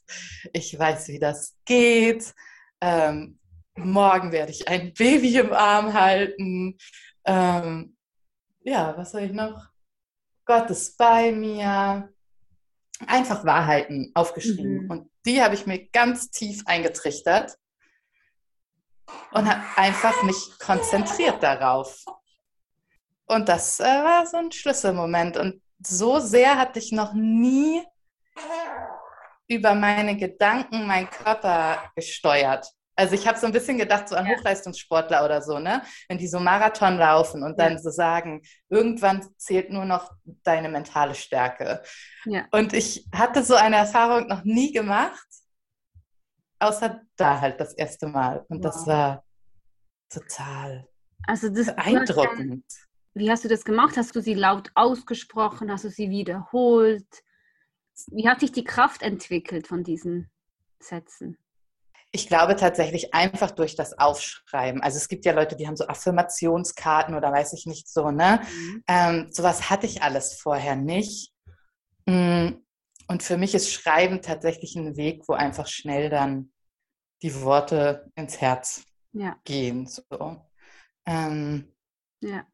ich weiß, wie das geht. Ähm, morgen werde ich ein Baby im Arm halten. Ähm, ja, was soll ich noch? Gott ist bei mir. Einfach Wahrheiten aufgeschrieben. Mhm. Und die habe ich mir ganz tief eingetrichtert und habe einfach mich konzentriert darauf. Und das äh, war so ein Schlüsselmoment. Und so sehr hatte ich noch nie über meine Gedanken meinen Körper gesteuert. Also ich habe so ein bisschen gedacht, so an ja. Hochleistungssportler oder so, ne? Wenn die so Marathon laufen und dann ja. so sagen, irgendwann zählt nur noch deine mentale Stärke. Ja. Und ich hatte so eine Erfahrung noch nie gemacht außer da halt das erste Mal. Und wow. das war total also das beeindruckend. Wie hast du das gemacht? Hast du sie laut ausgesprochen? Hast du sie wiederholt? Wie hat sich die Kraft entwickelt von diesen Sätzen? Ich glaube tatsächlich einfach durch das Aufschreiben. Also es gibt ja Leute, die haben so Affirmationskarten oder weiß ich nicht so, ne? Mhm. Ähm, sowas hatte ich alles vorher nicht. Mm, und für mich ist Schreiben tatsächlich ein Weg, wo einfach schnell dann die Worte ins Herz ja. gehen. So. Ähm, ja.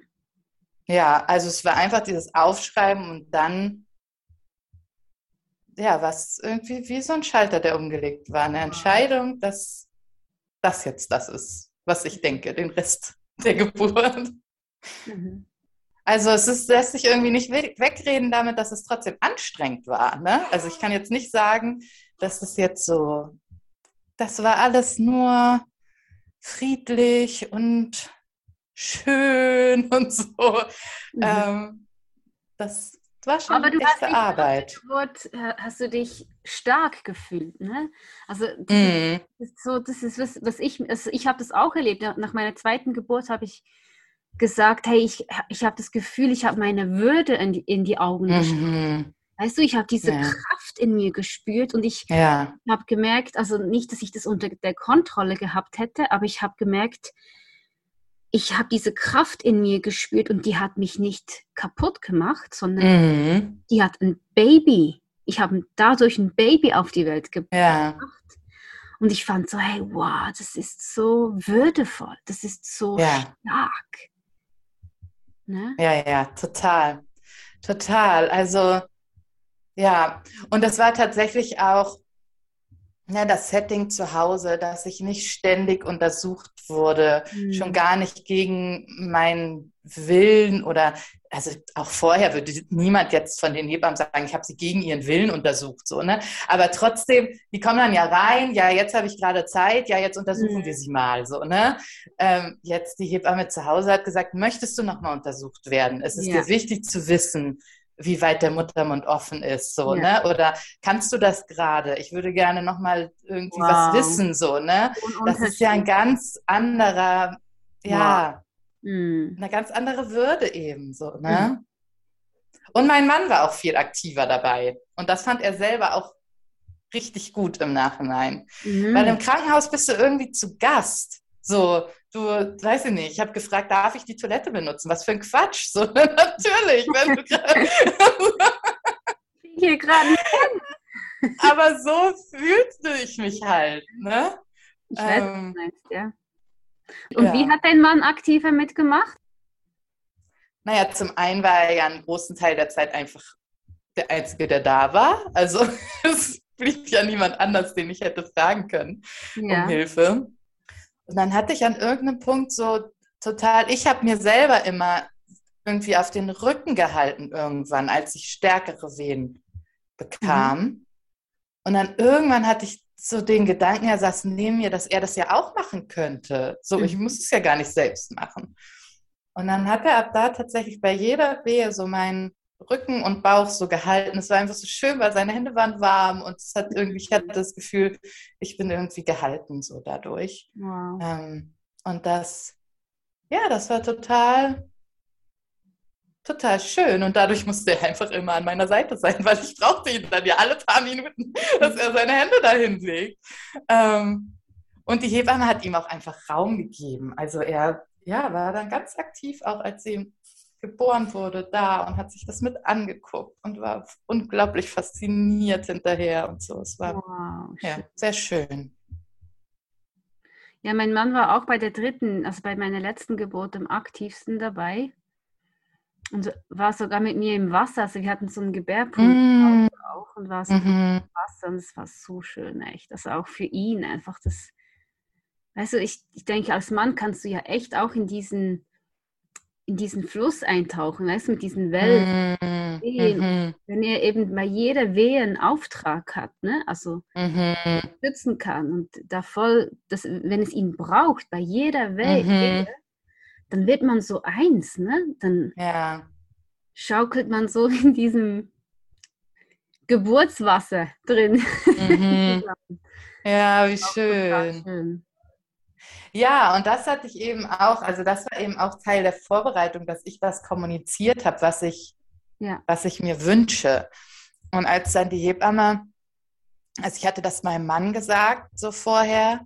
Ja, also es war einfach dieses Aufschreiben und dann, ja, was irgendwie wie so ein Schalter, der umgelegt war. Eine Entscheidung, dass das jetzt das ist, was ich denke, den Rest der Geburt. Mhm. Also es ist, lässt sich irgendwie nicht wegreden damit, dass es trotzdem anstrengend war. Ne? Also ich kann jetzt nicht sagen, das ist jetzt so, das war alles nur friedlich und schön und so. Mhm. Ähm, das war schon Aber du hast Arbeit. Geburt, äh, hast du dich stark gefühlt, ne? Also das, mm. ist so, das ist was, was ich, also ich habe das auch erlebt. Nach meiner zweiten Geburt habe ich gesagt, hey, ich, ich habe das Gefühl, ich habe meine Würde in die, in die Augen mhm. Weißt du, ich habe diese ja. Kraft in mir gespürt und ich ja. habe gemerkt, also nicht, dass ich das unter der Kontrolle gehabt hätte, aber ich habe gemerkt, ich habe diese Kraft in mir gespürt und die hat mich nicht kaputt gemacht, sondern mhm. die hat ein Baby. Ich habe dadurch ein Baby auf die Welt gebracht. Ja. Und ich fand so, hey, wow, das ist so würdevoll, das ist so ja. stark. Ne? Ja, ja, total. Total. Also, ja, und das war tatsächlich auch ja, das Setting zu Hause, dass ich nicht ständig untersucht wurde, mhm. schon gar nicht gegen meinen Willen oder also auch vorher würde niemand jetzt von den Hebammen sagen, ich habe sie gegen ihren Willen untersucht, so ne. Aber trotzdem, die kommen dann ja rein, ja jetzt habe ich gerade Zeit, ja jetzt untersuchen mhm. wir sie mal, so ne. Ähm, jetzt die Hebamme zu Hause hat gesagt, möchtest du noch mal untersucht werden? Es ist ja. dir wichtig zu wissen, wie weit der Muttermund offen ist, so, ja. ne? Oder kannst du das gerade? Ich würde gerne noch mal irgendwie wow. was wissen, so, ne? Das ist ja ein ganz anderer, ja, wow. mhm. eine ganz andere Würde eben, so, ne? Mhm. Und mein Mann war auch viel aktiver dabei. Und das fand er selber auch richtig gut im Nachhinein. Mhm. Weil im Krankenhaus bist du irgendwie zu Gast. So, du, weiß ich nicht, ich habe gefragt, darf ich die Toilette benutzen? Was für ein Quatsch. So, natürlich, wenn du gerade. Hier gerade. Aber so fühlte ich mich halt, ne? Ich weiß, ähm, was du meinst, ja. Und ja. wie hat dein Mann aktiver mitgemacht? Naja, zum einen war er ja einen großen Teil der Zeit einfach der Einzige, der da war. Also es blieb ja niemand anders, den ich hätte fragen können ja. um Hilfe. Und dann hatte ich an irgendeinem Punkt so total, ich habe mir selber immer irgendwie auf den Rücken gehalten irgendwann, als ich stärkere Wehen bekam. Mhm. Und dann irgendwann hatte ich so den Gedanken, er saß neben mir, dass er das ja auch machen könnte. So, mhm. ich muss es ja gar nicht selbst machen. Und dann hat er ab da tatsächlich bei jeder Wehe so meinen Rücken und Bauch so gehalten. Es war einfach so schön, weil seine Hände waren warm und es hat irgendwie, ich hatte das Gefühl, ich bin irgendwie gehalten so dadurch. Wow. Ähm, und das, ja, das war total, total schön. Und dadurch musste er einfach immer an meiner Seite sein, weil ich brauchte ihn dann ja alle paar Minuten, dass er seine Hände dahin legt. Ähm, und die Hebamme hat ihm auch einfach Raum gegeben. Also er ja, war dann ganz aktiv, auch als sie geboren wurde, da und hat sich das mit angeguckt und war unglaublich fasziniert hinterher und so. Es war wow, ja, sehr schön. Ja, mein Mann war auch bei der dritten, also bei meiner letzten Geburt am aktivsten dabei und war sogar mit mir im Wasser. Also wir hatten so einen Gebärpunkt mm. auch und war so mm im Wasser und es war so schön, echt. Also auch für ihn einfach das. Weißt du, ich, ich denke, als Mann kannst du ja echt auch in diesen in diesen Fluss eintauchen, weißt du, mit diesen Wellen. Mhm. mhm. Wenn er eben bei jeder Wehe einen Auftrag hat, ne? also mhm. schützen kann und da voll, das, wenn es ihn braucht, bei jeder Wehe, mhm. dann wird man so eins, ne? Dann ja. schaukelt man so in diesem Geburtswasser drin. Mhm. ja, wie schön. schön. Ja, und das hatte ich eben auch, also das war eben auch Teil der Vorbereitung, dass ich das kommuniziert habe, was ich, ja. was ich mir wünsche. Und als dann die Hebamme, also ich hatte das meinem Mann gesagt, so vorher,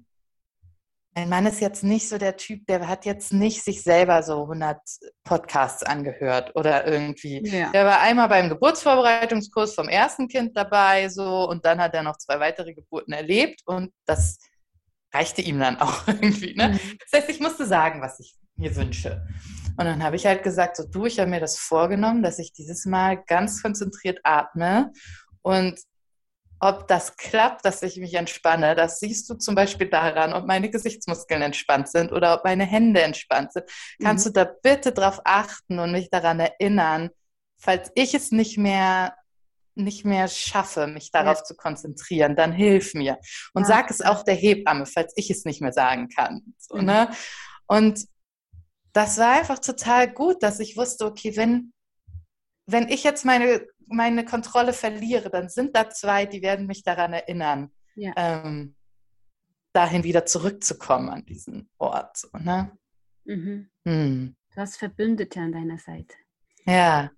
mein Mann ist jetzt nicht so der Typ, der hat jetzt nicht sich selber so 100 Podcasts angehört oder irgendwie. Ja. Der war einmal beim Geburtsvorbereitungskurs vom ersten Kind dabei so und dann hat er noch zwei weitere Geburten erlebt und das reichte ihm dann auch irgendwie. Ne? Mhm. Das heißt, ich musste sagen, was ich mir wünsche. Und dann habe ich halt gesagt, so du, ich habe mir das vorgenommen, dass ich dieses Mal ganz konzentriert atme und ob das klappt, dass ich mich entspanne, das siehst du zum Beispiel daran, ob meine Gesichtsmuskeln entspannt sind oder ob meine Hände entspannt sind. Kannst mhm. du da bitte drauf achten und mich daran erinnern, falls ich es nicht mehr nicht mehr schaffe, mich darauf ja. zu konzentrieren, dann hilf mir. Und ja. sag es auch der Hebamme, falls ich es nicht mehr sagen kann. So, mhm. ne? Und das war einfach total gut, dass ich wusste, okay, wenn, wenn ich jetzt meine, meine Kontrolle verliere, dann sind da zwei, die werden mich daran erinnern, ja. ähm, dahin wieder zurückzukommen an diesen Ort. So, ne? Mhm. Mhm. Du hast Verbündete an deiner Seite. Ja.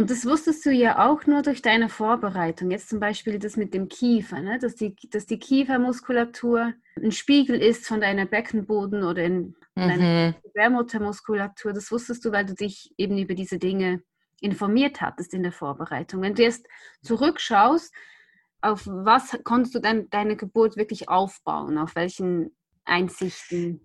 Und das wusstest du ja auch nur durch deine Vorbereitung. Jetzt zum Beispiel das mit dem Kiefer, ne? dass, die, dass die Kiefermuskulatur ein Spiegel ist von deiner Beckenboden oder in mhm. deiner Gebärmuttermuskulatur. Das wusstest du, weil du dich eben über diese Dinge informiert hattest in der Vorbereitung. Wenn du jetzt zurückschaust, auf was konntest du dann deine Geburt wirklich aufbauen? Auf welchen Einsichten?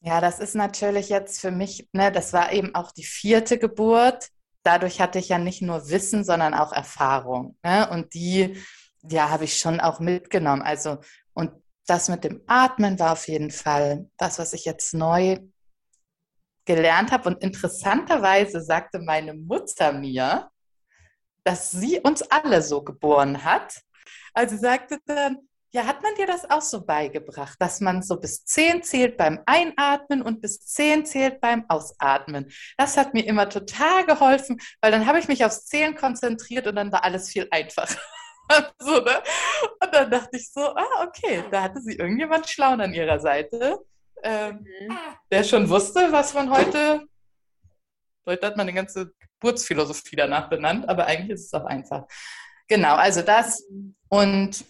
Ja, das ist natürlich jetzt für mich, ne, das war eben auch die vierte Geburt. Dadurch hatte ich ja nicht nur Wissen, sondern auch Erfahrung. Ne? Und die, ja, habe ich schon auch mitgenommen. Also, und das mit dem Atmen war auf jeden Fall das, was ich jetzt neu gelernt habe. Und interessanterweise sagte meine Mutter mir, dass sie uns alle so geboren hat. Also sagte dann, ja, hat man dir das auch so beigebracht, dass man so bis zehn zählt beim Einatmen und bis zehn zählt beim Ausatmen? Das hat mir immer total geholfen, weil dann habe ich mich aufs Zählen konzentriert und dann war alles viel einfacher. so, ne? Und dann dachte ich so, ah, okay, da hatte sie irgendjemand schlau an ihrer Seite, ähm, mhm. der schon wusste, was man heute, heute hat man eine ganze Geburtsphilosophie danach benannt, aber eigentlich ist es auch einfach. Genau, also das und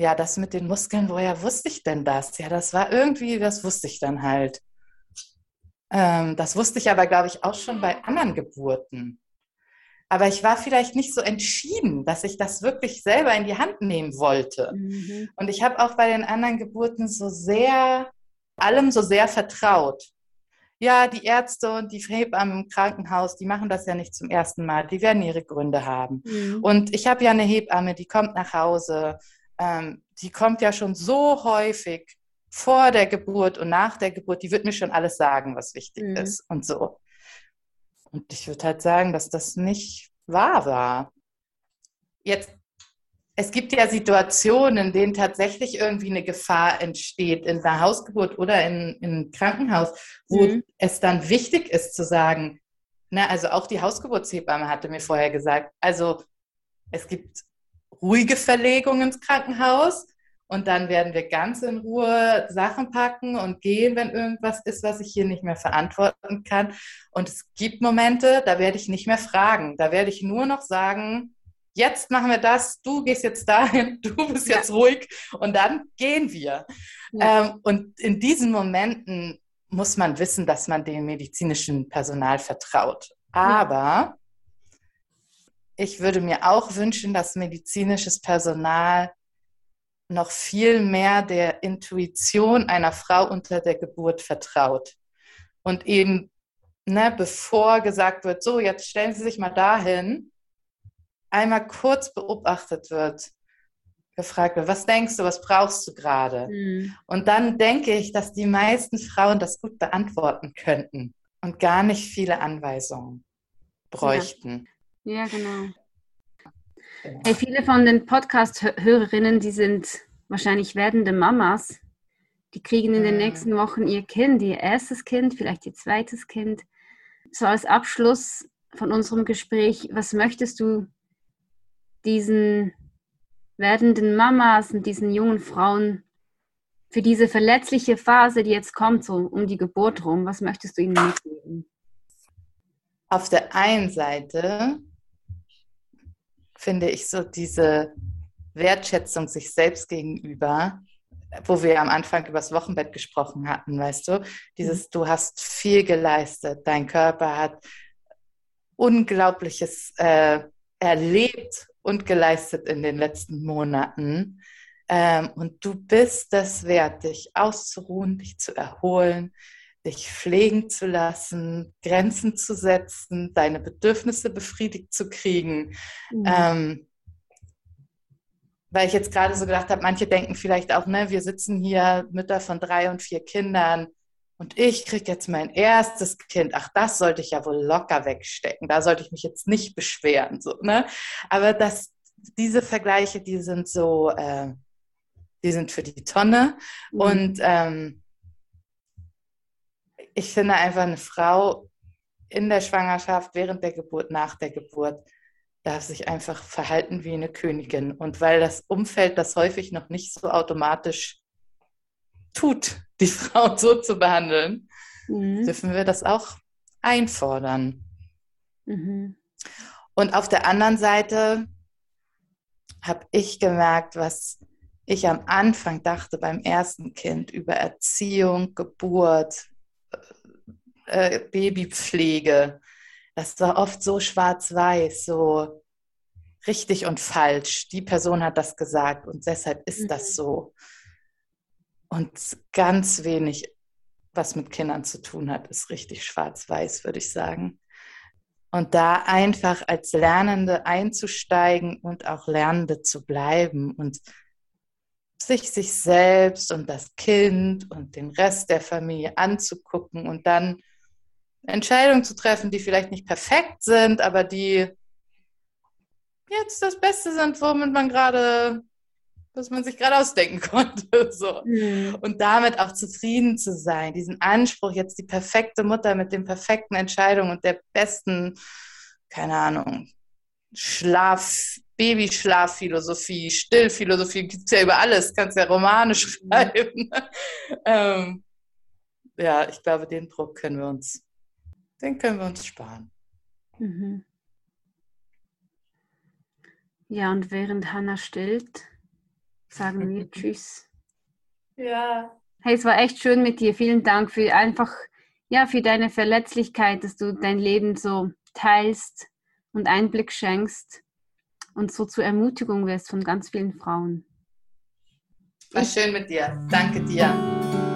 ja, das mit den Muskeln, woher wusste ich denn das? Ja, das war irgendwie, das wusste ich dann halt. Ähm, das wusste ich aber, glaube ich, auch schon bei anderen Geburten. Aber ich war vielleicht nicht so entschieden, dass ich das wirklich selber in die Hand nehmen wollte. Mhm. Und ich habe auch bei den anderen Geburten so sehr, allem so sehr vertraut. Ja, die Ärzte und die Hebammen im Krankenhaus, die machen das ja nicht zum ersten Mal. Die werden ihre Gründe haben. Mhm. Und ich habe ja eine Hebamme, die kommt nach Hause ähm, die kommt ja schon so häufig vor der Geburt und nach der Geburt, die wird mir schon alles sagen, was wichtig mhm. ist und so. Und ich würde halt sagen, dass das nicht wahr war. Jetzt, es gibt ja Situationen, in denen tatsächlich irgendwie eine Gefahr entsteht, in der Hausgeburt oder in, in Krankenhaus, wo mhm. es dann wichtig ist zu sagen, na, also auch die Hausgeburtshebamme hatte mir vorher gesagt, also es gibt ruhige Verlegung ins Krankenhaus. Und dann werden wir ganz in Ruhe Sachen packen und gehen, wenn irgendwas ist, was ich hier nicht mehr verantworten kann. Und es gibt Momente, da werde ich nicht mehr fragen. Da werde ich nur noch sagen, jetzt machen wir das, du gehst jetzt dahin, du bist ja. jetzt ruhig und dann gehen wir. Ja. Ähm, und in diesen Momenten muss man wissen, dass man dem medizinischen Personal vertraut. Aber ich würde mir auch wünschen, dass medizinisches Personal noch viel mehr der Intuition einer Frau unter der Geburt vertraut. Und eben, ne, bevor gesagt wird, so, jetzt stellen Sie sich mal dahin, einmal kurz beobachtet wird, gefragt wird, was denkst du, was brauchst du gerade? Mhm. Und dann denke ich, dass die meisten Frauen das gut beantworten könnten und gar nicht viele Anweisungen bräuchten. Ja. Genau. Hey, viele von den Podcast-Hörerinnen, die sind wahrscheinlich werdende Mamas. Die kriegen in den nächsten Wochen ihr Kind, ihr erstes Kind, vielleicht ihr zweites Kind. So als Abschluss von unserem Gespräch, was möchtest du diesen werdenden Mamas und diesen jungen Frauen für diese verletzliche Phase, die jetzt kommt, so um die Geburt rum, was möchtest du ihnen mitgeben? Auf der einen Seite finde ich, so diese Wertschätzung sich selbst gegenüber, wo wir am Anfang über das Wochenbett gesprochen hatten, weißt du, dieses, mhm. du hast viel geleistet, dein Körper hat Unglaubliches äh, erlebt und geleistet in den letzten Monaten. Ähm, und du bist es wert, dich auszuruhen, dich zu erholen, dich pflegen zu lassen, Grenzen zu setzen, deine Bedürfnisse befriedigt zu kriegen. Mhm. Ähm, weil ich jetzt gerade so gedacht habe, manche denken vielleicht auch, ne, wir sitzen hier Mütter von drei und vier Kindern und ich kriege jetzt mein erstes Kind. Ach, das sollte ich ja wohl locker wegstecken. Da sollte ich mich jetzt nicht beschweren. So, ne? Aber das, diese Vergleiche, die sind so, äh, die sind für die Tonne. Mhm. Und ähm, ich finde einfach eine Frau in der Schwangerschaft, während der Geburt, nach der Geburt, darf sich einfach verhalten wie eine Königin. Und weil das Umfeld das häufig noch nicht so automatisch tut, die Frau so zu behandeln, mhm. dürfen wir das auch einfordern. Mhm. Und auf der anderen Seite habe ich gemerkt, was ich am Anfang dachte beim ersten Kind über Erziehung, Geburt, äh, Babypflege. Das war oft so schwarz-weiß, so richtig und falsch. Die Person hat das gesagt und deshalb ist mhm. das so und ganz wenig, was mit Kindern zu tun hat, ist richtig schwarz-weiß, würde ich sagen. Und da einfach als Lernende einzusteigen und auch Lernende zu bleiben und sich sich selbst und das Kind und den Rest der Familie anzugucken und dann Entscheidungen zu treffen, die vielleicht nicht perfekt sind, aber die jetzt das Beste sind, womit man gerade was man sich gerade ausdenken konnte. So. Mhm. Und damit auch zufrieden zu sein, diesen Anspruch, jetzt die perfekte Mutter mit den perfekten Entscheidungen und der besten, keine Ahnung, Schlaf, Babyschlafphilosophie, Stillphilosophie, gibt es ja über alles, kannst ja Romane schreiben. ähm, ja, ich glaube, den Druck können wir uns, den können wir uns sparen. Mhm. Ja, und während Hannah stillt, sagen wir Tschüss. Ja. Hey, es war echt schön mit dir. Vielen Dank für einfach, ja, für deine Verletzlichkeit, dass du dein Leben so teilst und Einblick schenkst und so zur Ermutigung wirst von ganz vielen Frauen. War schön mit dir. Danke dir.